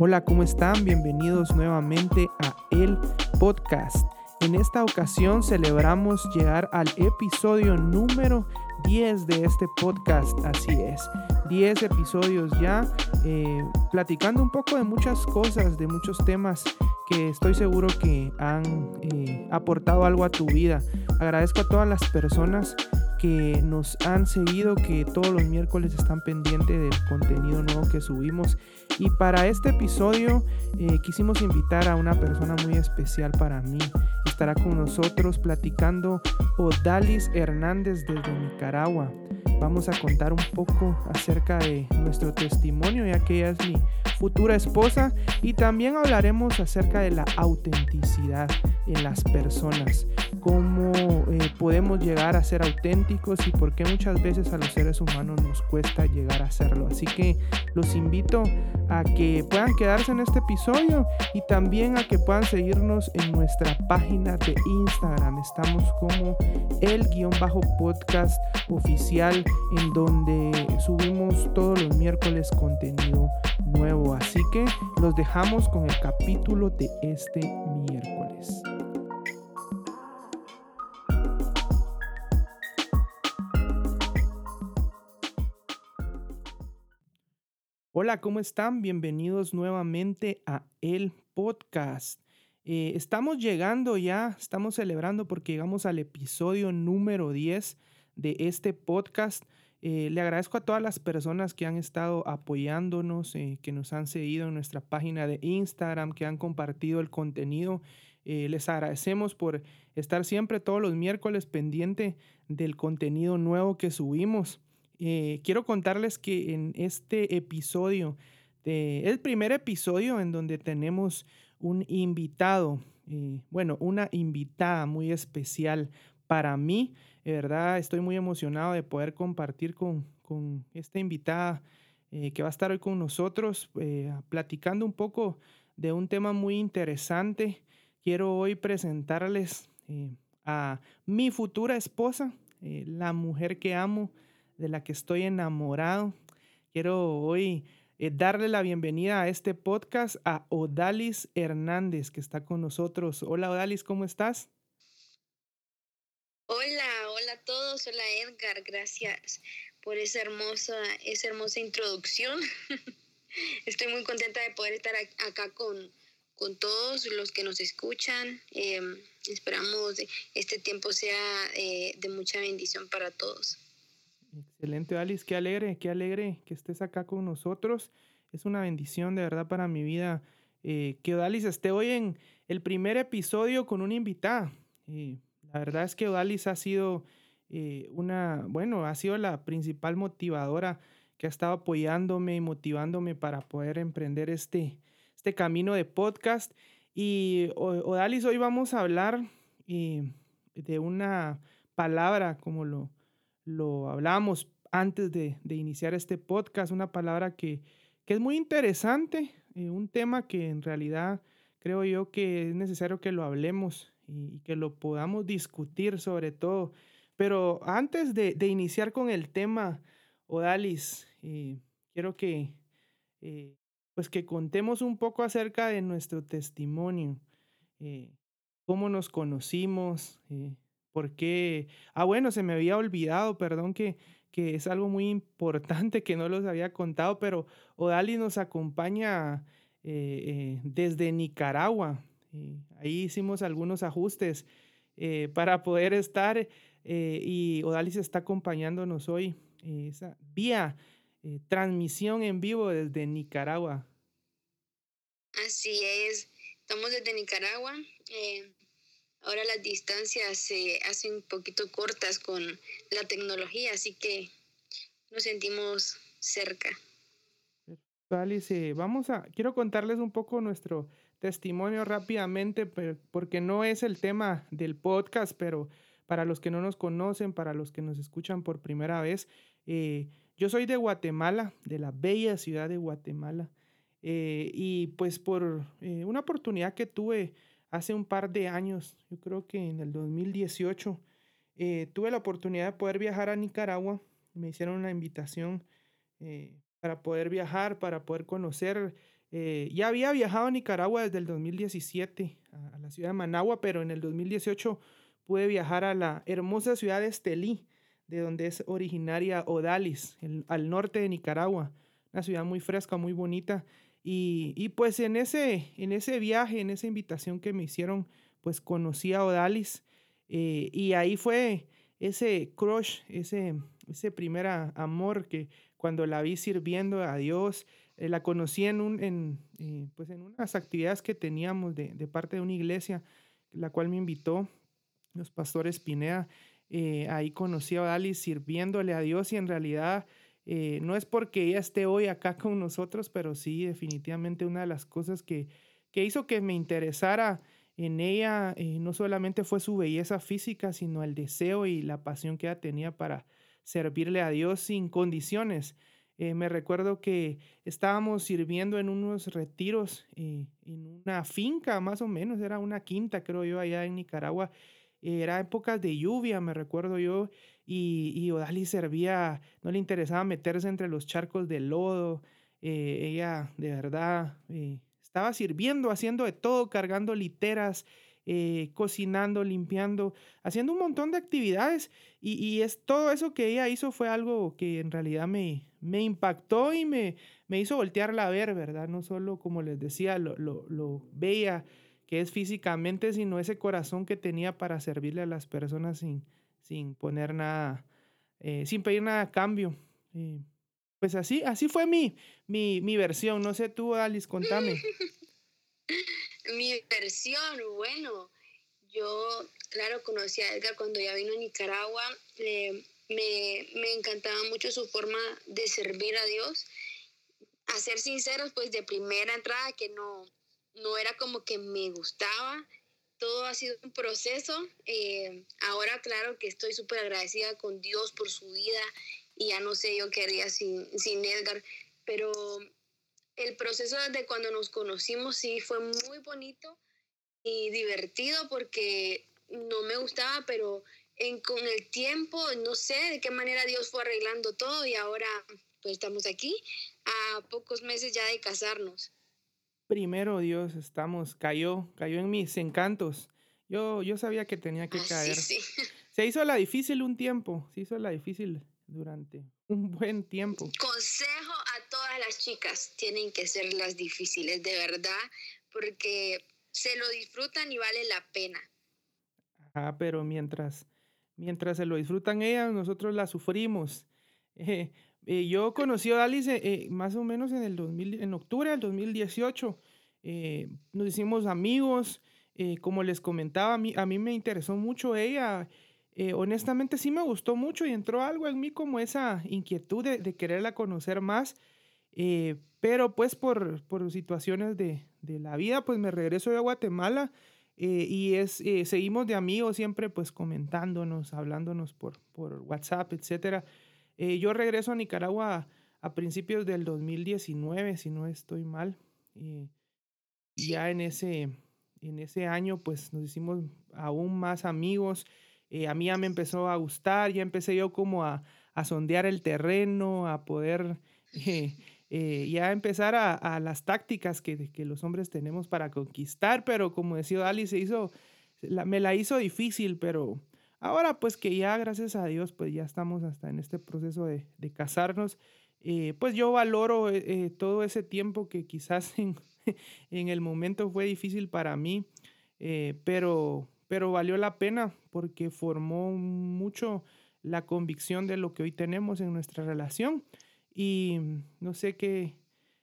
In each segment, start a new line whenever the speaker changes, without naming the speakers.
Hola, ¿cómo están? Bienvenidos nuevamente a El Podcast. En esta ocasión celebramos llegar al episodio número 10 de este podcast, así es. 10 episodios ya, eh, platicando un poco de muchas cosas, de muchos temas que estoy seguro que han eh, aportado algo a tu vida. Agradezco a todas las personas que nos han seguido, que todos los miércoles están pendientes del contenido nuevo que subimos. Y para este episodio eh, quisimos invitar a una persona muy especial para mí. Estará con nosotros platicando Odalis Hernández desde Nicaragua. Vamos a contar un poco acerca de nuestro testimonio, ya que ella es mi futura esposa. Y también hablaremos acerca de la autenticidad en las personas, cómo eh, podemos llegar a ser auténticos y por qué muchas veces a los seres humanos nos cuesta llegar a hacerlo. Así que los invito a que puedan quedarse en este episodio y también a que puedan seguirnos en nuestra página de Instagram. Estamos como el guion bajo podcast oficial en donde subimos todos los miércoles contenido nuevo. Así que los dejamos con el capítulo de este miércoles. Hola, ¿cómo están? Bienvenidos nuevamente a el podcast. Eh, estamos llegando ya, estamos celebrando porque llegamos al episodio número 10 de este podcast. Eh, le agradezco a todas las personas que han estado apoyándonos, eh, que nos han seguido en nuestra página de Instagram, que han compartido el contenido. les agradecemos por estar siempre todos los miércoles pendiente del contenido nuevo que subimos. Eh, quiero contarles que en este episodio, el primer episodio en donde tenemos un invitado, eh, bueno, una invitada muy especial para mí, de verdad estoy muy emocionado de poder compartir con, esta invitada eh, que va a estar hoy con nosotros, platicando un poco de un tema muy interesante. Quiero hoy presentarles a mi futura esposa, la mujer que amo, de la que estoy enamorado. Quiero hoy eh, darle la bienvenida a este podcast a Odalis Hernández, que está con nosotros. Hola Odalis, ¿cómo estás?
Hola, hola a todos. Hola Edgar, gracias por esa hermosa, esa hermosa introducción. Estoy muy contenta de poder estar acá con, con todos los que nos escuchan. Em, esperamos este tiempo sea eh, de mucha bendición para todos.
Excelente, Alice. Qué alegre, qué alegre que estés acá con nosotros. Es una bendición de verdad para mi vida eh, que Odalis esté hoy en el primer episodio con una invitada. Eh, la verdad es que Odalis ha sido eh, una, bueno, ha sido la principal motivadora que ha estado apoyándome y motivándome para poder emprender este, este camino de podcast. Y Odalis, hoy vamos a hablar de una palabra, como lo, lo hablábamos antes de, iniciar este podcast, una palabra que, es muy interesante, eh, un tema que en realidad creo yo que es necesario que lo hablemos y, que lo podamos discutir sobre todo. Pero antes de, iniciar con el tema, Odalis, eh, quiero que, eh, pues que contemos un poco acerca de nuestro testimonio, cómo nos conocimos, ¿Por qué? Ah, bueno, se me había olvidado, perdón, que, que es algo muy importante que no los había contado, pero Odali nos acompaña eh, eh, desde Nicaragua. ahí hicimos algunos ajustes eh, para poder estar y Odalis está acompañándonos hoy esa, vía transmisión en vivo desde Nicaragua.
Así es, estamos desde Nicaragua. Ahora las distancias se hacen un poquito cortas con la tecnología, así que nos sentimos cerca.
Alice, vamos a, quiero contarles un poco nuestro testimonio rápidamente, porque no es el tema del podcast, pero para los que no nos conocen, para los que nos escuchan por primera vez, eh, yo soy de Guatemala, de la bella ciudad de Guatemala, eh, y pues por eh, una oportunidad que tuve hace un par de años, yo creo que en el 2018, eh, tuve la oportunidad de poder viajar a Nicaragua. Me hicieron una invitación eh, para poder viajar, para poder conocer Eh, ya había viajado a Nicaragua desde el 2017, a, la ciudad de Managua, pero en el 2018 pude viajar a la hermosa ciudad de Estelí, de donde es originaria Odalis, al norte de Nicaragua. Una ciudad muy fresca, muy bonita. Y, pues en ese, en ese viaje, en esa invitación que me hicieron, pues conocí a Odalis. Eh, y ahí fue ese crush, ese, ese primer amor que cuando la vi sirviendo a Dios, eh, la conocí en, un, en, eh, pues en unas actividades que teníamos de, de, parte de una iglesia, la cual me invitó los pastores Pinea. Eh, ahí conocí a Odalis sirviéndole a Dios y en realidad no es porque ella esté hoy acá con nosotros, pero sí definitivamente una de las cosas que, que hizo que me interesara en ella no solamente fue su belleza física, sino el deseo y la pasión que ella tenía para servirle a Dios sin condiciones. Eh, me recuerdo que estábamos sirviendo en unos retiros eh, en una finca, más o menos, era una quinta, creo yo, allá en Nicaragua. era épocas de lluvia, me recuerdo yo, y, y Odali servía, no le interesaba meterse entre los charcos de lodo. Eh, ella de verdad estaba sirviendo, haciendo de todo, cargando literas, eh, cocinando, limpiando, haciendo un montón de actividades. Y, es todo eso que ella hizo fue algo que en realidad me, me impactó y me, me hizo voltearla a ver, ¿verdad? No solo, como les decía, lo, lo, lo bella que es físicamente, sino ese corazón que tenía para servirle a las personas sin, sin poner nada, eh, sin pedir nada a cambio. Eh, pues así, así fue mi, mi, mi versión. No sé tú, Alice, contame.
Mi versión, bueno, yo, claro, conocí a Edgar cuando ya vino a Nicaragua. me, me, encantaba mucho su forma de servir a Dios. A ser sinceros, pues de primera entrada que no, no era como que me gustaba. Todo ha sido un proceso. Eh, ahora, claro que estoy súper agradecida con Dios por su vida y ya no sé yo qué haría sin, sin Edgar, pero el proceso desde cuando nos conocimos sí fue muy bonito y divertido porque no me gustaba, pero en, con el tiempo, no sé de qué manera Dios fue arreglando todo y ahora pues estamos aquí a pocos meses ya de casarnos.
Primero Dios, estamos, cayó, cayó en mis encantos. Yo, yo sabía que tenía que ah, caer. Se hizo la difícil un tiempo, se hizo la difícil durante un buen tiempo.
Consejo a todas las chicas, tienen que ser las difíciles, de verdad, porque se lo disfrutan y vale la pena.
Ah, pero mientras, mientras se lo disfrutan ellas, nosotros la sufrimos. Eh, eh, yo conocí a Alice eh, más o menos en el 2000, en octubre del 2018. nos hicimos amigos. como les comentaba, a mí, a mí me interesó mucho ella eh, honestamente sí me gustó mucho y entró algo en mí como esa inquietud de, quererla conocer más, eh, pero pues por, por situaciones de, de, la vida, pues me regreso a Guatemala eh, y es, seguimos de amigos siempre pues comentándonos, hablándonos por, por WhatsApp, etc. yo regreso a Nicaragua a, principios del 2019, si no estoy mal. ya en ese, en ese año pues nos hicimos aún más amigos. Eh, a mí ya me empezó a gustar, ya empecé yo como a, a sondear el terreno, a poder eh, eh, ya empezar a, las tácticas que, los hombres tenemos para conquistar, pero como decía Ali, se hizo, me la hizo difícil, pero ahora pues que ya gracias a Dios pues ya estamos hasta en este proceso de, de casarnos, pues yo valoro todo ese tiempo que quizás en, en, el momento fue difícil para mí, pero pero valió la pena porque formó mucho la convicción de lo que hoy tenemos en nuestra relación. Y no sé qué,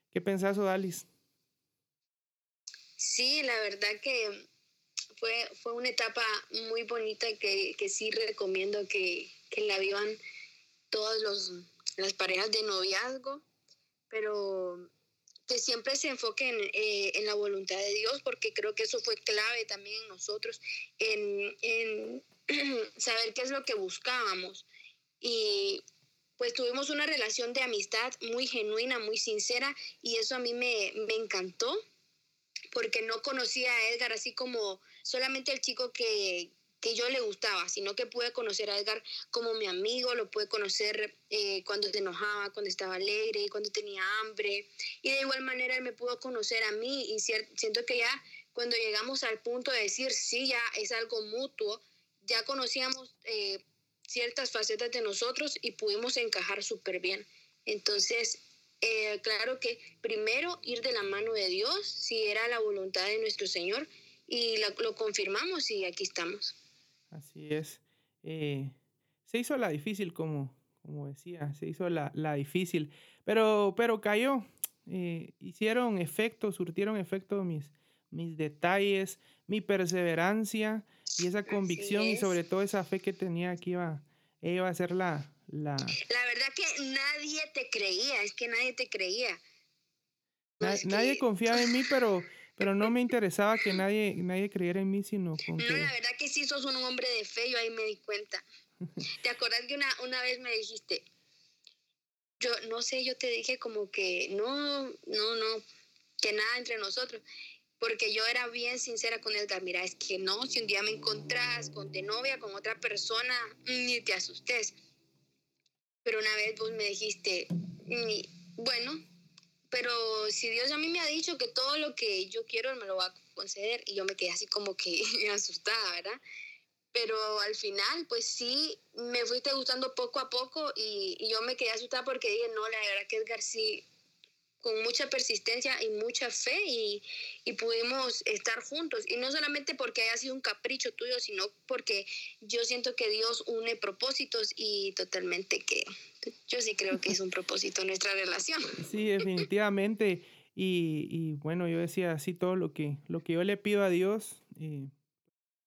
qué pensás, Odalis.
Sí, la verdad que fue, fue una etapa muy bonita que, que sí recomiendo que, que la vivan todas las parejas de noviazgo, pero que siempre se enfoquen eh, en la voluntad de Dios, porque creo que eso fue clave también en nosotros, en, en saber qué es lo que buscábamos. Y pues tuvimos una relación de amistad muy genuina, muy sincera, y eso a mí me, me encantó, porque no conocía a Edgar así como solamente el chico que, que yo le gustaba, sino que pude conocer a Edgar como mi amigo, lo pude conocer eh, cuando se enojaba, cuando estaba alegre, cuando tenía hambre. Y de igual manera él me pudo conocer a mí y siento que ya cuando llegamos al punto de decir, sí, ya es algo mutuo, ya conocíamos eh, ciertas facetas de nosotros y pudimos encajar súper bien. Entonces, eh, claro que primero ir de la mano de Dios, si era la voluntad de nuestro Señor, y lo confirmamos y aquí estamos.
Así es. Eh, se hizo la difícil, como, como decía, se hizo la, la difícil, pero, pero cayó. Eh, hicieron efecto, surtieron efecto mis, mis detalles, mi perseverancia y esa convicción y sobre todo esa fe que tenía que iba, iba a ser la, la...
La verdad que nadie te creía, es que nadie te creía.
nadie confiaba en mí, pero pero no me interesaba que nadie, nadie creyera en mí, sino
con No, la verdad que sí sos un hombre de fe, yo ahí me di cuenta. ¿Te acordás que una, una vez me dijiste, yo no sé, yo te dije como que no, no, no, que nada entre nosotros, porque yo era bien sincera con Edgar, mira, es que no, si un día me encontrás con de novia, con otra persona, ni te asustes. Pero una vez vos me dijiste, bueno, pero si Dios a mí me ha dicho que todo lo que yo quiero me lo va a conceder y yo me quedé así como que asustada, ¿verdad? Pero al final, pues sí, me fuiste gustando poco a poco y, y yo me quedé asustada porque dije, no, la verdad que Edgar sí con mucha persistencia y mucha fe y, y, pudimos estar juntos. Y no solamente porque haya sido un capricho tuyo, sino porque yo siento que Dios une propósitos y totalmente que yo sí creo que es un propósito nuestra relación.
Sí, definitivamente. Y, y, bueno, yo decía así todo lo que, lo que yo le pido a Dios, eh,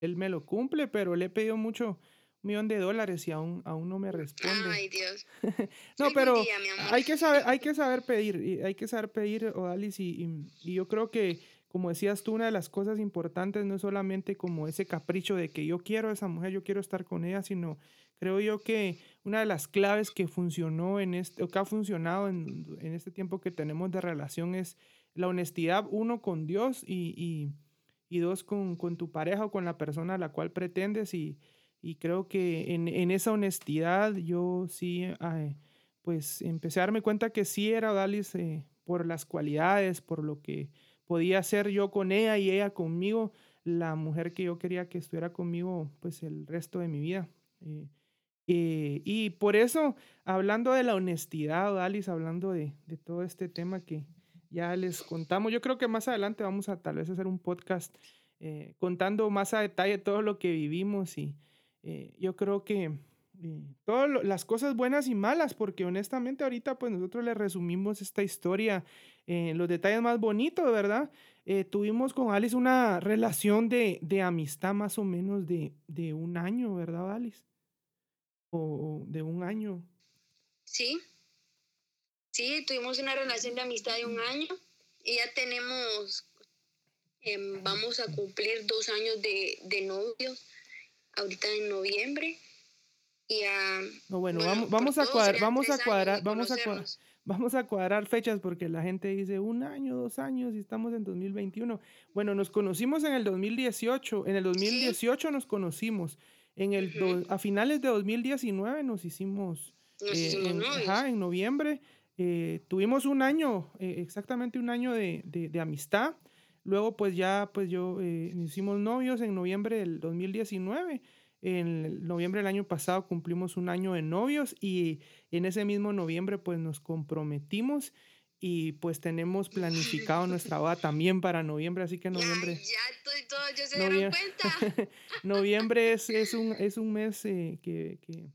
Él me lo cumple, pero le he pedido mucho millón de dólares y aún, aún no me responde.
Ay, Dios.
no, pero hay que saber, hay que saber pedir, hay que saber pedir, Odalis, y, y, yo creo que, como decías tú, una de las cosas importantes no es solamente como ese capricho de que yo quiero a esa mujer, yo quiero estar con ella, sino creo yo que una de las claves que funcionó en este, o que ha funcionado en, en este tiempo que tenemos de relación es la honestidad, uno, con Dios y, y, y dos, con, con tu pareja o con la persona a la cual pretendes y y creo que en, en esa honestidad yo sí, pues empecé a darme cuenta que sí era Odalis eh, por las cualidades, por lo que podía ser yo con ella y ella conmigo, la mujer que yo quería que estuviera conmigo pues el resto de mi vida. Eh, eh, y por eso, hablando de la honestidad, Odalis, hablando de, de todo este tema que ya les contamos, yo creo que más adelante vamos a tal vez hacer un podcast contando más a detalle todo lo que vivimos y, eh, yo creo que eh, todas las cosas buenas y malas, porque honestamente ahorita pues nosotros le resumimos esta historia en los detalles más bonitos, ¿verdad? Eh, tuvimos con Alice una relación de, de amistad más o menos de, de, un año, ¿verdad, Alice? O, de un año.
Sí, sí, tuvimos una relación de amistad de un año y ya tenemos, em, vamos a cumplir dos años de, de novios ahorita en noviembre. Y a,
no, bueno, vamos, vamos a cuadrar, vamos a cuadrar, vamos a cuadrar, vamos a cuadrar fechas porque la gente dice un año, dos años y estamos en 2021. Bueno, nos conocimos en el 2018, en el 2018 nos conocimos, en el a finales de 2019 nos hicimos,
eh,
en, ajá, en noviembre. Eh, tuvimos un año, eh, exactamente un año de, de, de, amistad. Luego, pues ya, pues yo, eh, hicimos novios en noviembre del 2019. En noviembre del año pasado cumplimos un año de novios y en ese mismo noviembre pues nos comprometimos y pues tenemos planificado nuestra boda también para noviembre, así que noviembre...
Ya, ya estoy todo, yo se dieron cuenta.
noviembre es, es, un, es un mes eh, que, que,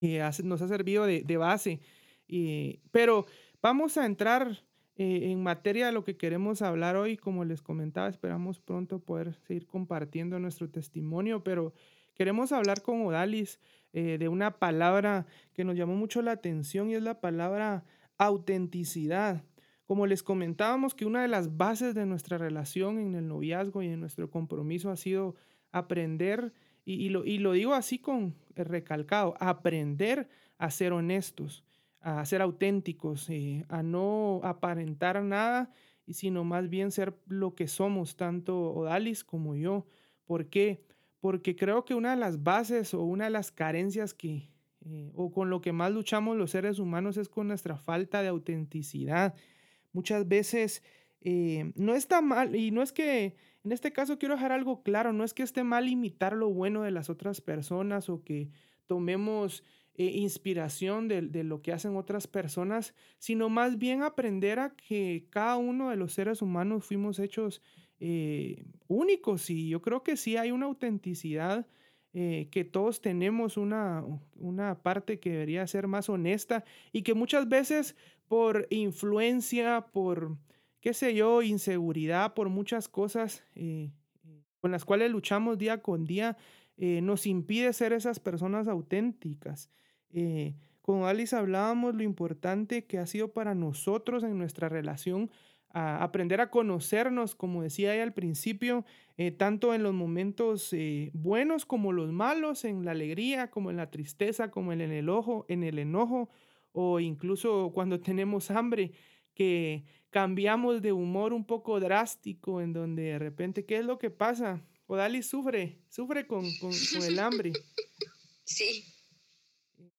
que nos ha servido de, de base, y, pero vamos a entrar eh, en materia de lo que queremos hablar hoy, como les comentaba, esperamos pronto poder seguir compartiendo nuestro testimonio, pero queremos hablar con Odalis eh, de una palabra que nos llamó mucho la atención y es la palabra autenticidad. Como les comentábamos que una de las bases de nuestra relación en el noviazgo y en nuestro compromiso ha sido aprender, y, lo, y lo digo así con recalcado, aprender a ser honestos a ser auténticos, eh, a no aparentar nada, sino más bien ser lo que somos, tanto Odalis como yo. ¿Por qué? porque creo que una de las bases o una de las carencias que, eh, o con lo que más luchamos los seres humanos es con nuestra falta de autenticidad. Muchas veces eh, no está mal, y no es que, en este caso quiero dejar algo claro, no es que esté mal imitar lo bueno de las otras personas o que tomemos eh, inspiración de, lo que hacen otras personas, sino más bien aprender a que cada uno de los seres humanos fuimos hechos únicos. Y yo creo que sí hay una autenticidad eh, que todos tenemos una, una parte que debería ser más honesta y que muchas veces por influencia, por, qué sé yo, inseguridad, por muchas cosas eh, con las cuales luchamos día con día, eh, nos impide ser esas personas auténticas. con Alice hablábamos lo importante que ha sido para nosotros en nuestra relación aprender a conocernos, como decía ella al principio, eh, tanto en los momentos eh, buenos como los malos, en la alegría, como en la tristeza, como en el ojo, en el enojo, o incluso cuando tenemos hambre, que cambiamos de humor un poco drástico, en donde de repente, ¿qué es lo que pasa? Odali sufre, sufre con, con, con el hambre.
Sí.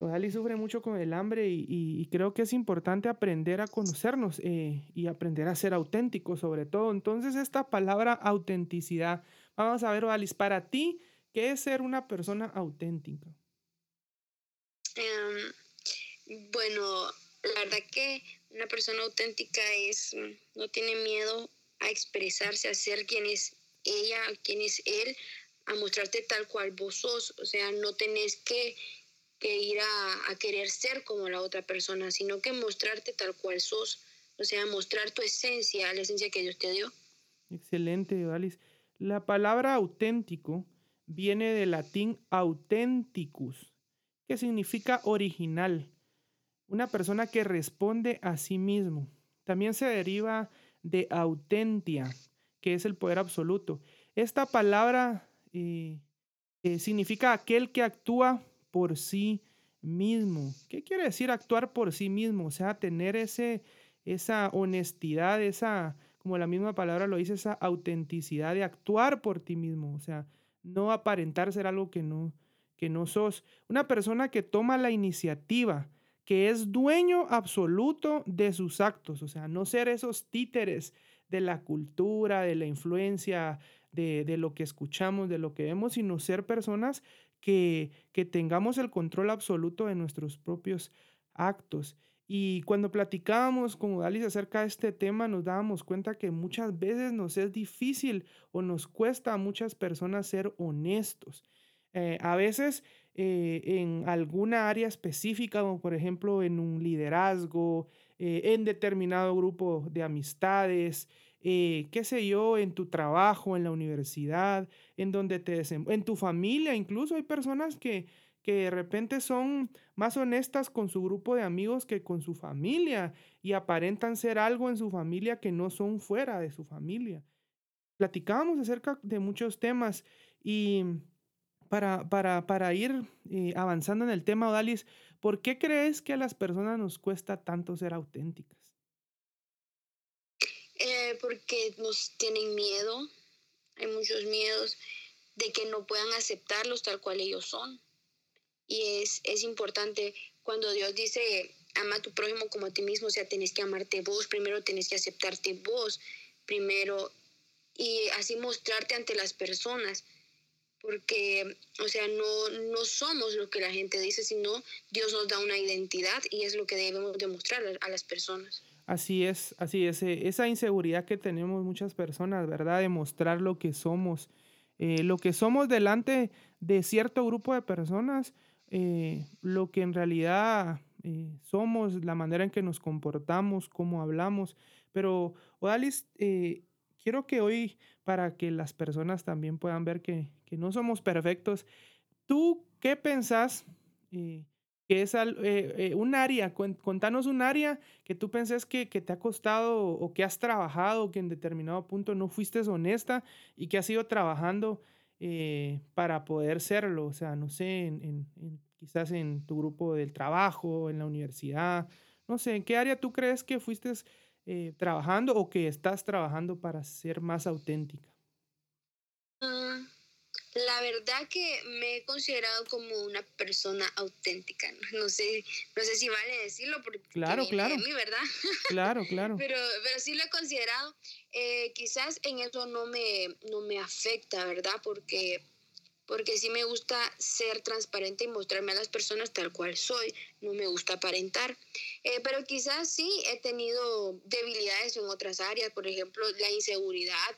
Ali sufre mucho con el hambre y, creo que es importante aprender a conocernos eh, y aprender a ser auténticos sobre todo. Entonces esta palabra autenticidad, vamos a ver, Alice, para ti, ¿qué es ser una persona auténtica?
Em, bueno, la verdad que una persona auténtica es, no tiene miedo a expresarse, a ser quien es ella, quien es él, a mostrarte tal cual vos sos. O sea, no tenés que que ir a, querer ser como la otra persona, sino que mostrarte tal cual sos, o sea, mostrar tu esencia, la esencia que Dios te dio.
Excelente, Alice. La palabra auténtico viene del latín authenticus, que significa original, una persona que responde a sí mismo. También se deriva de autentia, que es el poder absoluto. Esta palabra eh, eh, significa aquel que actúa por sí mismo. ¿Qué quiere decir actuar por sí mismo? O sea, tener ese, esa honestidad, esa, como la misma palabra lo dice, esa autenticidad de actuar por ti mismo. O sea, no aparentar ser algo que no, que no sos. Una persona que toma la iniciativa, que es dueño absoluto de sus actos. O sea, no ser esos títeres de la cultura, de la influencia, de, de, lo que escuchamos, de lo que vemos, sino ser personas que, tengamos el control absoluto de nuestros propios actos. Y cuando platicábamos con Odalis acerca de este tema, nos dábamos cuenta que muchas veces nos es difícil o nos cuesta a muchas personas ser honestos. Eh, a veces eh, en alguna área específica, como por ejemplo en un liderazgo, eh, en determinado grupo de amistades, eh, qué sé yo, en tu trabajo, en la universidad, en donde te en tu familia, incluso hay personas que, que de repente son más honestas con su grupo de amigos que con su familia y aparentan ser algo en su familia que no son fuera de su familia. Platicábamos acerca de muchos temas y para, para, para ir eh, avanzando en el tema, Odalis, ¿por qué crees que a las personas nos cuesta tanto ser auténticas?
Eh, porque nos tienen miedo, hay muchos miedos de que no puedan aceptarlos tal cual ellos son. Y es, es importante cuando Dios dice, ama a tu prójimo como a ti mismo, o sea, tenés que amarte vos, primero tenés que aceptarte vos, primero, y así mostrarte ante las personas, porque, o sea, no, no somos lo que la gente dice, sino Dios nos da una identidad y es lo que debemos demostrar a las personas.
Así es, así es. Eh, esa inseguridad que tenemos muchas personas, ¿verdad? De mostrar lo que somos. Eh, lo que somos delante de cierto grupo de personas, eh, lo que en realidad somos, la manera en que nos comportamos, cómo hablamos. Pero, Odalis, quiero que hoy, para que las personas también puedan ver que, que no somos perfectos, ¿tú qué pensás? que es eh, eh, un área, contanos un área que tú pensés que, te ha costado o que has trabajado, que en determinado punto no fuiste honesta y que has ido trabajando eh, para poder serlo, o sea, no sé, en, quizás en tu grupo del trabajo, en la universidad, no sé, ¿en qué área tú crees que fuiste trabajando o que estás trabajando para ser más auténtica?
Mm, La verdad que me he considerado como una persona auténtica. No sé, no sé si vale decirlo porque
claro, claro.
mí, ¿verdad?
Claro, claro.
pero, pero sí lo he considerado. Eh, quizás en eso no me, no me afecta, ¿verdad? Porque, porque sí me gusta ser transparente y mostrarme a las personas tal cual soy. No me gusta aparentar. Eh, pero quizás sí he tenido debilidades en otras áreas, por ejemplo, la inseguridad,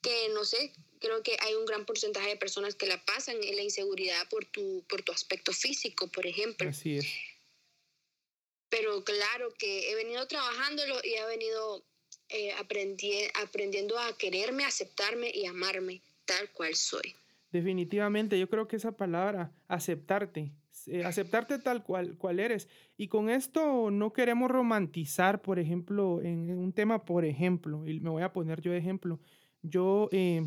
que no sé, creo que hay un gran porcentaje de personas que la pasan en la inseguridad por tu, por tu aspecto físico, por ejemplo.
Así es.
Pero claro que he venido trabajándolo y he venido eh, aprendiendo a quererme, aceptarme y amarme tal cual soy.
Definitivamente, yo creo que esa palabra, aceptarte, eh, aceptarte tal cual, cual eres. Y con esto no queremos romantizar, por ejemplo, en un tema, por ejemplo, y me voy a poner yo de ejemplo. Yo eh,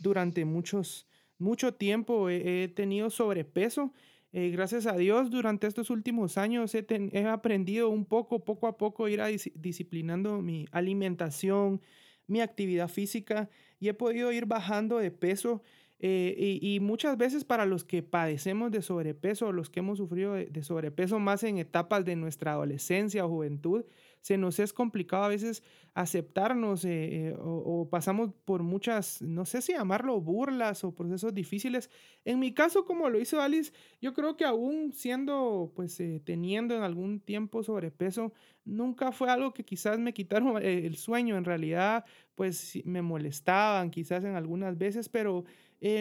durante muchos, mucho tiempo he, tenido sobrepeso. Eh, gracias a Dios, durante estos últimos años he, he, aprendido un poco, poco a poco, ir a disciplinando mi alimentación, mi actividad física y he podido ir bajando de peso. Eh, y, muchas veces para los que padecemos de sobrepeso, los que hemos sufrido de, sobrepeso más en etapas de nuestra adolescencia o juventud, se nos es complicado a veces aceptarnos eh, eh, o, pasamos por muchas, no sé si llamarlo burlas o procesos difíciles. En mi caso, como lo hizo Alice, yo creo que aún siendo, pues teniendo en algún tiempo sobrepeso, nunca fue algo que quizás me quitaron el sueño. En realidad, pues me molestaban quizás en algunas veces, pero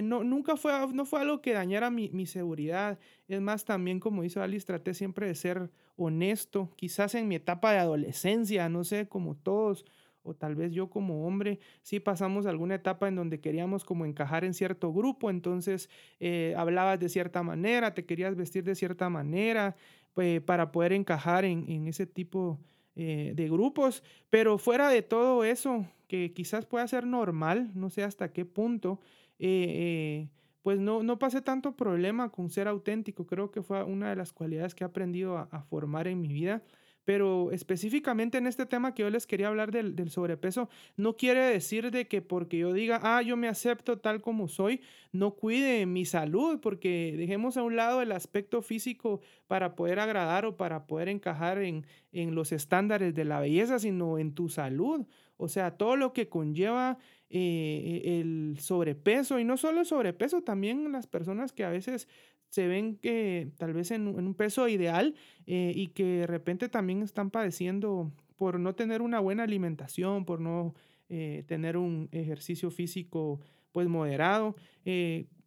no, nunca fue, no fue algo que dañara mi, mi seguridad. Es más, también como hizo Alice, traté siempre de ser honesto, quizás en mi etapa de adolescencia, no sé, como todos, o tal vez yo como hombre, sí pasamos alguna etapa en donde queríamos como encajar en cierto grupo, entonces eh, hablabas de cierta manera, te querías vestir de cierta manera, pues, para poder encajar en, ese tipo eh, de grupos, pero fuera de todo eso, que quizás pueda ser normal, no sé hasta qué punto, eh, pues no, no pasé tanto problema con ser auténtico. Creo que fue una de las cualidades que he aprendido a, formar en mi vida. Pero específicamente en este tema que yo les quería hablar del, sobrepeso, no quiere decir de que porque yo diga, ah, yo me acepto tal como soy, no cuide mi salud, porque dejemos a un lado el aspecto físico para poder agradar o para poder encajar en, en los estándares de la belleza, sino en tu salud. O sea, todo lo que conlleva eh, el sobrepeso y no solo el sobrepeso, también las personas que a veces se ven que tal vez en, un peso ideal eh, y que de repente también están padeciendo por no tener una buena alimentación, por no eh, tener un ejercicio físico pues moderado.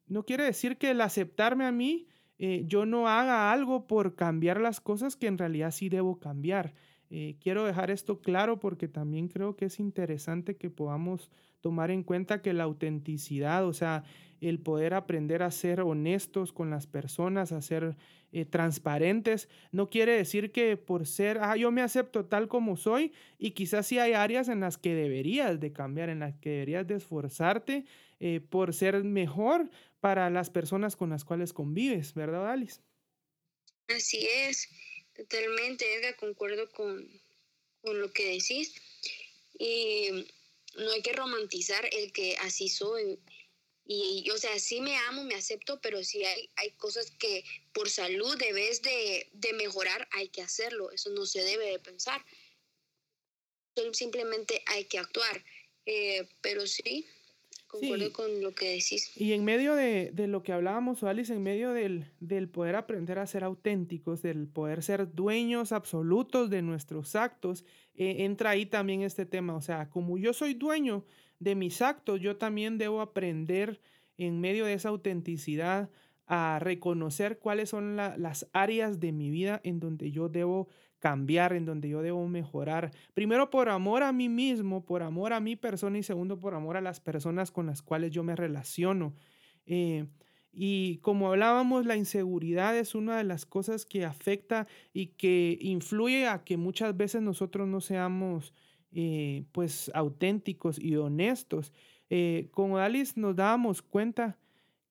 no quiere decir que el aceptarme a mí yo no haga algo por cambiar las cosas que en realidad sí debo cambiar. Quiero dejar esto claro porque también creo que es interesante que podamos tomar en cuenta que la autenticidad, o sea, el poder aprender a ser honestos con las personas, a ser eh, transparentes, no quiere decir que por ser, ah, yo me acepto tal como soy y quizás sí hay áreas en las que deberías de cambiar, en las que deberías de esforzarte eh, por ser mejor para las personas con las cuales convives, ¿verdad, Alice?
Así es, totalmente, Edgar, concuerdo con, con lo que decís. Y no hay que romantizar el que así soy. Y, o sea, sí me amo, me acepto, pero sí hay, hay cosas que por salud debes de, de mejorar, hay que hacerlo. Eso no se debe de pensar. Simplemente hay que actuar. Eh, pero sí, concuerdo con lo que decís.
Y en medio de, de, lo que hablábamos, Alice, en medio del, del poder aprender a ser auténticos, del poder ser dueños absolutos de nuestros actos, eh, entra ahí también este tema. O sea, como yo soy dueño de mis actos, yo también debo aprender en medio de esa autenticidad a reconocer cuáles son las áreas de mi vida en donde yo debo cambiar, en donde yo debo mejorar. Primero por amor a mí mismo, por amor a mi persona y segundo por amor a las personas con las cuales yo me relaciono. Eh, y como hablábamos, la inseguridad es una de las cosas que afecta y que influye a que muchas veces nosotros no seamos eh, pues auténticos y honestos. Eh, como Alice nos dábamos cuenta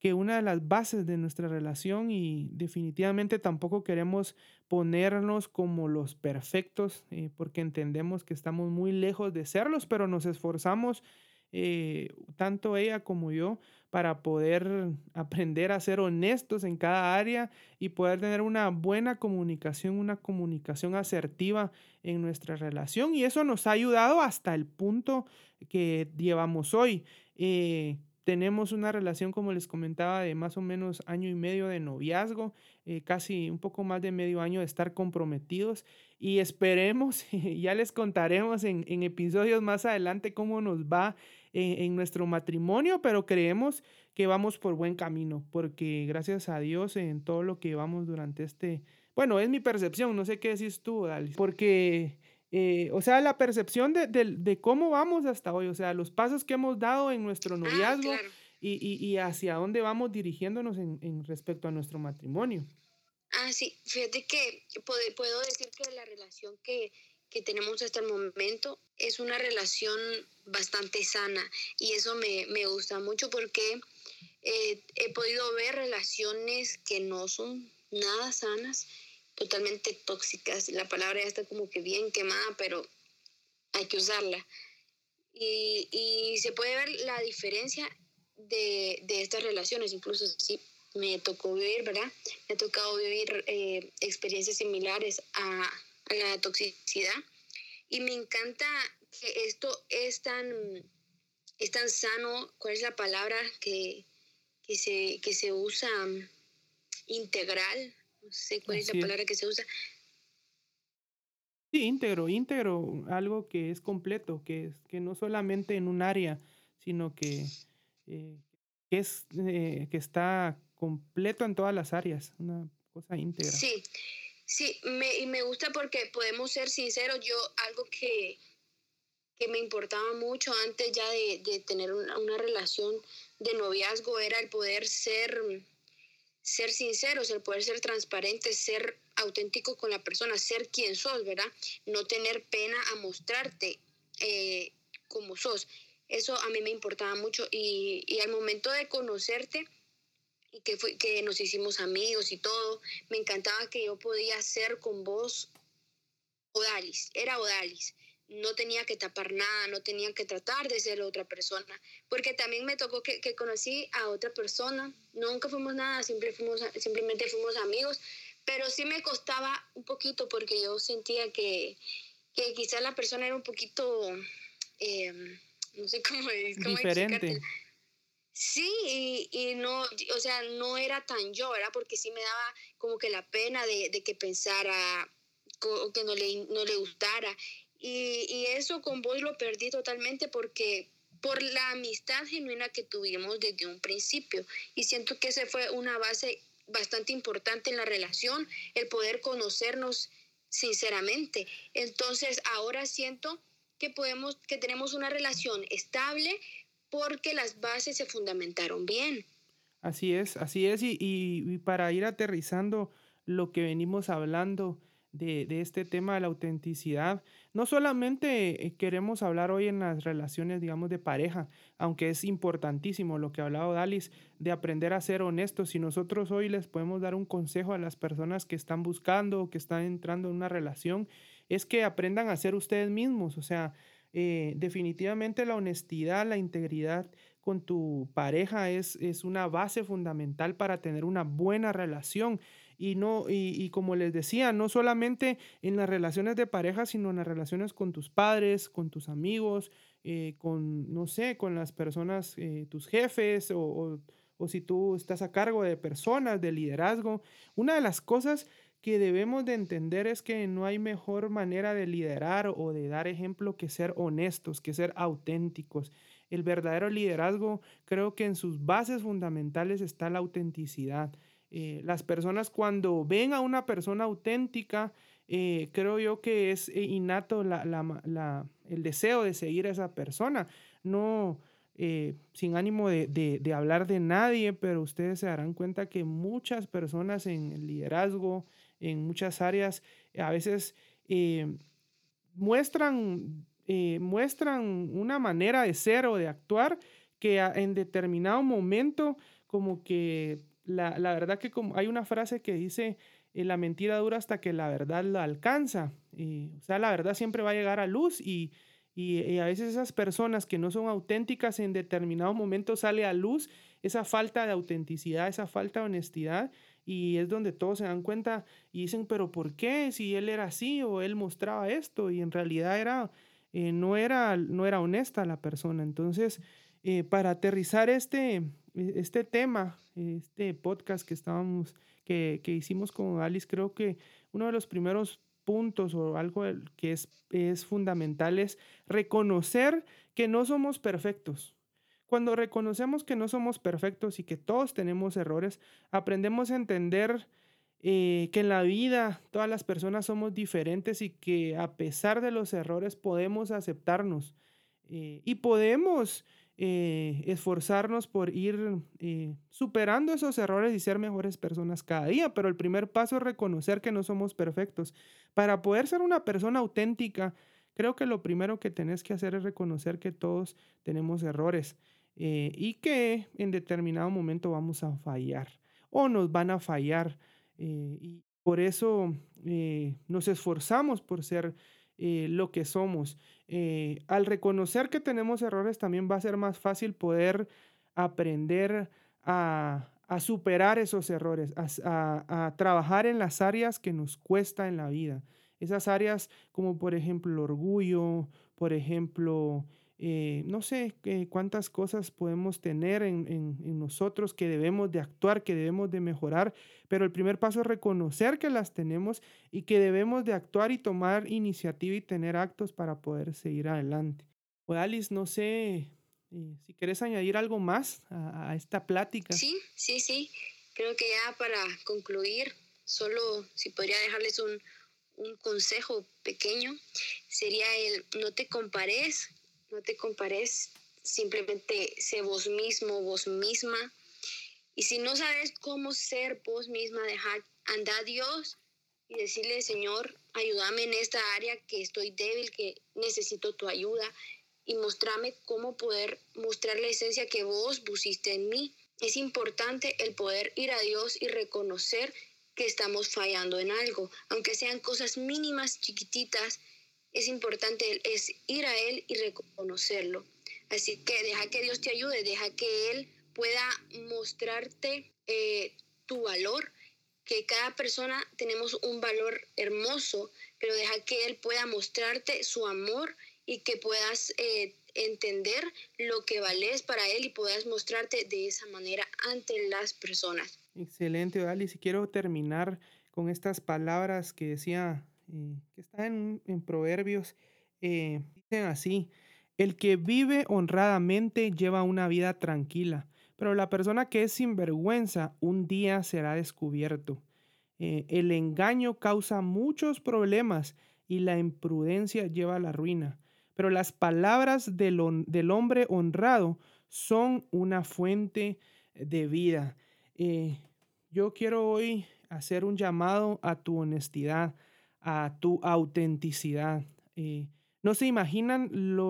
que una de las bases de nuestra relación y definitivamente tampoco queremos ponernos como los perfectos eh, porque entendemos que estamos muy lejos de serlos, pero nos esforzamos eh, tanto ella como yo, para poder aprender a ser honestos en cada área y poder tener una buena comunicación, una comunicación asertiva en nuestra relación. Y eso nos ha ayudado hasta el punto que llevamos hoy. Eh, tenemos una relación, como les comentaba, de más o menos año y medio de noviazgo, eh, casi un poco más de medio año de estar comprometidos y esperemos, ya les contaremos en, episodios más adelante cómo nos va en, nuestro matrimonio, pero creemos que vamos por buen camino, porque gracias a Dios en todo lo que vamos durante este, bueno, es mi percepción, no sé qué decís tú, Dalis, porque eh, o sea, la percepción de, cómo vamos hasta hoy, o sea, los pasos que hemos dado en nuestro ah, noviazgo y, hacia dónde vamos dirigiéndonos en, respecto a nuestro matrimonio.
Ah, sí, fíjate que puedo, decir que la relación que, tenemos hasta el momento es una relación bastante sana y eso me, gusta mucho porque eh, he podido ver relaciones que no son nada sanas totalmente tóxicas. La palabra ya está como que bien quemada, pero hay que usarla. Y, se puede ver la diferencia de, estas relaciones, incluso si me tocó vivir, ¿verdad? Me ha tocado vivir eh, experiencias similares a, la toxicidad. Y me encanta que esto es tan, es tan sano, ¿cuál es la palabra que, que, se, que se usa? Integral, no sé cuál es la palabra que se usa.
Sí, íntegro, íntegro, algo que es completo, que, es, que no solamente en un área, sino que, eh, es, eh, que está completo en todas las áreas, una cosa íntegra.
Sí, sí, me, y me gusta porque podemos ser sinceros, yo algo que, que me importaba mucho antes ya de, de tener una, una, relación de noviazgo era el poder ser ser sinceros, el poder ser transparente, ser auténtico con la persona, ser quien sos, ¿verdad? No tener pena a mostrarte eh, como sos. Eso a mí me importaba mucho y, y al momento de conocerte y que, fue, que nos hicimos amigos y todo, me encantaba que yo podía ser con vos Odalis, era Odalis no tenía que tapar nada, no tenía que tratar de ser otra persona, porque también me tocó que, conocí a otra persona, nunca fuimos nada, siempre fuimos, simplemente fuimos amigos, pero sí me costaba un poquito porque yo sentía que, que quizás la persona era un poquito, em, no sé cómo, cómo
Diferente.
Sí, y, y, no, o sea, no era tan yo, ¿verdad? Porque sí me daba como que la pena de, de que pensara o que no le, no le gustara. Y, eso con vos lo perdí totalmente porque por la amistad genuina que tuvimos desde un principio. Y siento que esa fue una base bastante importante en la relación, el poder conocernos sinceramente. Entonces ahora siento que podemos, que tenemos una relación estable porque las bases se fundamentaron bien.
Así es, así es. Y, y para ir aterrizando lo que venimos hablando, de, este tema de la autenticidad. No solamente eh, queremos hablar hoy en las relaciones, digamos, de pareja, aunque es importantísimo lo que ha hablado Dalis, de aprender a ser honestos. Si nosotros hoy les podemos dar un consejo a las personas que están buscando o que están entrando en una relación, es que aprendan a ser ustedes mismos. O sea, eh, definitivamente la honestidad, la integridad con tu pareja es, es una base fundamental para tener una buena relación. Y, no, y, como les decía, no solamente en las relaciones de pareja, sino en las relaciones con tus padres, con tus amigos, eh, con, no sé, con las personas, eh, tus jefes o, o, si tú estás a cargo de personas, de liderazgo. Una de las cosas que debemos de entender es que no hay mejor manera de liderar o de dar ejemplo que ser honestos, que ser auténticos. El verdadero liderazgo creo que en sus bases fundamentales está la autenticidad. Eh, las personas cuando ven a una persona auténtica, eh, creo yo que es eh, innato el deseo de seguir a esa persona. No sin ánimo de, hablar de nadie, pero ustedes se darán cuenta que muchas personas en el liderazgo, en muchas áreas, a veces muestran, muestran una manera de ser o de actuar que en determinado momento como que la, verdad que como hay una frase que dice, eh, la mentira dura hasta que la verdad la alcanza. o sea, la verdad siempre va a llegar a luz y, Y, a veces esas personas que no son auténticas en determinado momento sale a luz esa falta de autenticidad, esa falta de honestidad. Y es donde todos se dan cuenta y dicen, pero ¿por qué? Si él era así o él mostraba esto y en realidad era, eh, no, era, no era honesta la persona. Entonces, eh, para aterrizar este, este tema, este podcast que estábamos, que, que hicimos con Alice, creo que uno de los primeros puntos o algo que es, es fundamental es reconocer que no somos perfectos. Cuando reconocemos que no somos perfectos y que todos tenemos errores, aprendemos a entender eh, que en la vida todas las personas somos diferentes y que a pesar de los errores podemos aceptarnos eh, y podemos eh, esforzarnos por ir eh, superando esos errores y ser mejores personas cada día, pero el primer paso es reconocer que no somos perfectos. Para poder ser una persona auténtica, creo que lo primero que tenés que hacer es reconocer que todos tenemos errores eh, y que en determinado momento vamos a fallar o nos van a fallar. y por eso nos esforzamos por ser lo que somos. Eh, al reconocer que tenemos errores también va a ser más fácil poder aprender a, superar esos errores, a, a, trabajar en las áreas que nos cuesta en la vida. Esas áreas como por ejemplo orgullo, por ejemplo eh, no sé cuántas cosas podemos tener en, nosotros que debemos de actuar, que debemos de mejorar, pero el primer paso es reconocer que las tenemos y que debemos de actuar y tomar iniciativa y tener actos para poder seguir adelante. O Alice, no sé eh, si quieres añadir algo más a, esta plática.
Sí, sí, sí. Creo que ya para concluir, solo si podría dejarles un, un consejo pequeño, sería el no te compares no te compares, simplemente sé vos mismo, vos misma. Y si no sabes cómo ser vos misma, dejar andar a Dios y decirle, Señor, ayúdame en esta área que estoy débil, que necesito tu ayuda y mostrarme cómo poder mostrar la esencia que vos pusiste en mí. Es importante el poder ir a Dios y reconocer que estamos fallando en algo, aunque sean cosas mínimas, chiquititas, es importante es ir a Él y reconocerlo. Así que deja que Dios te ayude, deja que Él pueda mostrarte eh, tu valor, que cada persona tenemos un valor hermoso, pero deja que Él pueda mostrarte su amor y que puedas eh, entender lo que vales para Él y puedas mostrarte de esa manera ante las personas.
Excelente, Dali. Si quiero terminar con estas palabras que decía eh, que está en, Proverbios, eh, dicen así, el que vive honradamente lleva una vida tranquila, pero la persona que es sinvergüenza un día será descubierto. Eh, el engaño causa muchos problemas y la imprudencia lleva a la ruina, pero las palabras del, del hombre honrado son una fuente de vida. yo quiero hoy hacer un llamado a tu honestidad, a tu autenticidad. Eh, no se imaginan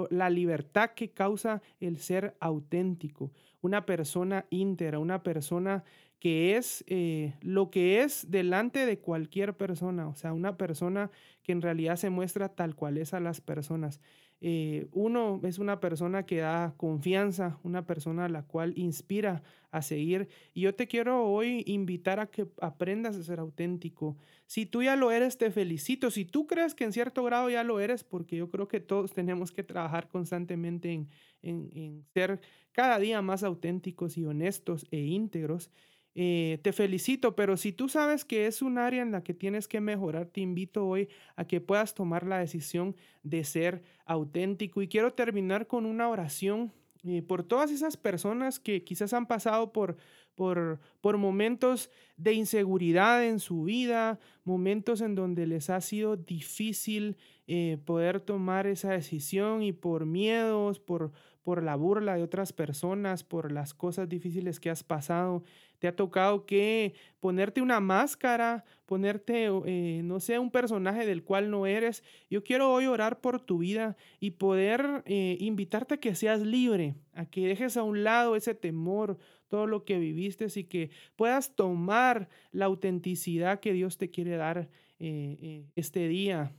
la libertad que causa el ser auténtico, una persona íntegra, una persona que es eh, lo que es delante de cualquier persona, o sea, una persona que en realidad se muestra tal cual es a las personas. Eh, uno es una persona que da confianza, una persona a la cual inspira a seguir. Y yo te quiero hoy invitar a que aprendas a ser auténtico. Si tú ya lo eres, te felicito. Si tú crees que en cierto grado ya lo eres, porque yo creo que todos tenemos que trabajar constantemente en, en ser cada día más auténticos y honestos e íntegros. Eh, te felicito, pero si tú sabes que es un área en la que tienes que mejorar, te invito hoy a que puedas tomar la decisión de ser auténtico. Y quiero terminar con una oración eh, por todas esas personas que quizás han pasado por, por, por momentos de inseguridad en su vida, momentos en donde les ha sido difícil eh, poder tomar esa decisión y por miedos, por, por la burla de otras personas, por las cosas difíciles que has pasado. Te ha tocado que ponerte una máscara, ponerte, eh, no sé, un personaje del cual no eres. Yo quiero hoy orar por tu vida y poder eh, invitarte a que seas libre, a que dejes a un lado ese temor, todo lo que viviste y que puedas tomar la autenticidad que Dios te quiere dar este día.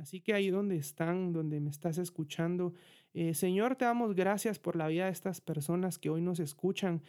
así que ahí donde están, donde me estás escuchando, Señor, te damos gracias por la vida de estas personas que hoy nos escuchan.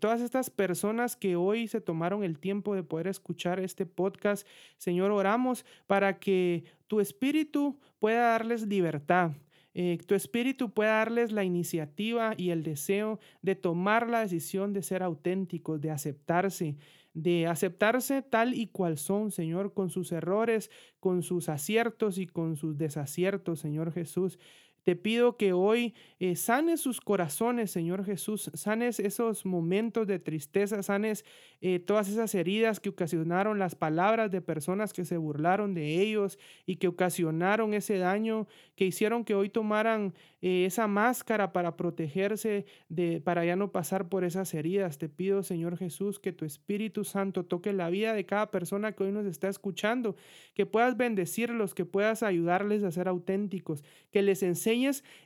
todas estas personas que hoy se tomaron el tiempo de poder escuchar este podcast, Señor, oramos para que tu espíritu pueda darles libertad, eh, tu espíritu pueda darles la iniciativa y el deseo de tomar la decisión de ser auténticos, de aceptarse, de aceptarse tal y cual son, Señor, con sus errores, con sus aciertos y con sus desaciertos, Señor Jesús. Te pido que hoy eh, sanes sus corazones, Señor Jesús, sanes esos momentos de tristeza, sanes eh, todas esas heridas que ocasionaron las palabras de personas que se burlaron de ellos y que ocasionaron ese daño, que hicieron que hoy tomaran eh, esa máscara para protegerse, de, para ya no pasar por esas heridas. Te pido, Señor Jesús, que tu Espíritu Santo toque la vida de cada persona que hoy nos está escuchando, que puedas bendecirlos, que puedas ayudarles a ser auténticos, que les enseñes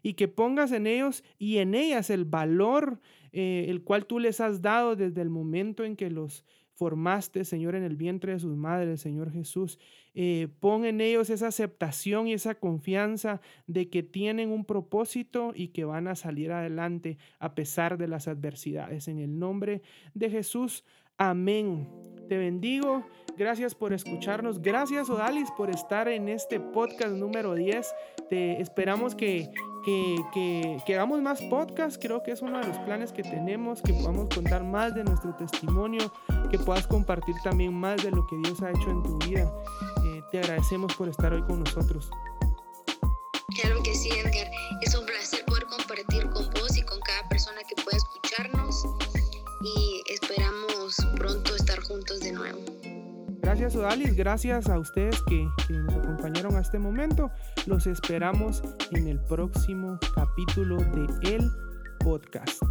y que pongas en ellos y en ellas el valor eh, el cual tú les has dado desde el momento en que los formaste, Señor, en el vientre de sus madres, Señor Jesús. Eh, pon en ellos esa aceptación y esa confianza de que tienen un propósito y que van a salir adelante a pesar de las adversidades. En el nombre de Jesús, amén. Te bendigo. Gracias por escucharnos. Gracias, Odalis, por estar en este podcast número 10. Te esperamos que, que, que, hagamos más podcasts. Creo que es uno de los planes que tenemos, que podamos contar más de nuestro testimonio, que puedas compartir también más de lo que Dios ha hecho en tu vida. Eh, te agradecemos por estar hoy con nosotros.
Claro que sí, Edgar. Es un placer poder compartir
Gracias Odalis, gracias a ustedes que, nos acompañaron a este momento. Los esperamos en el próximo capítulo de El Podcast.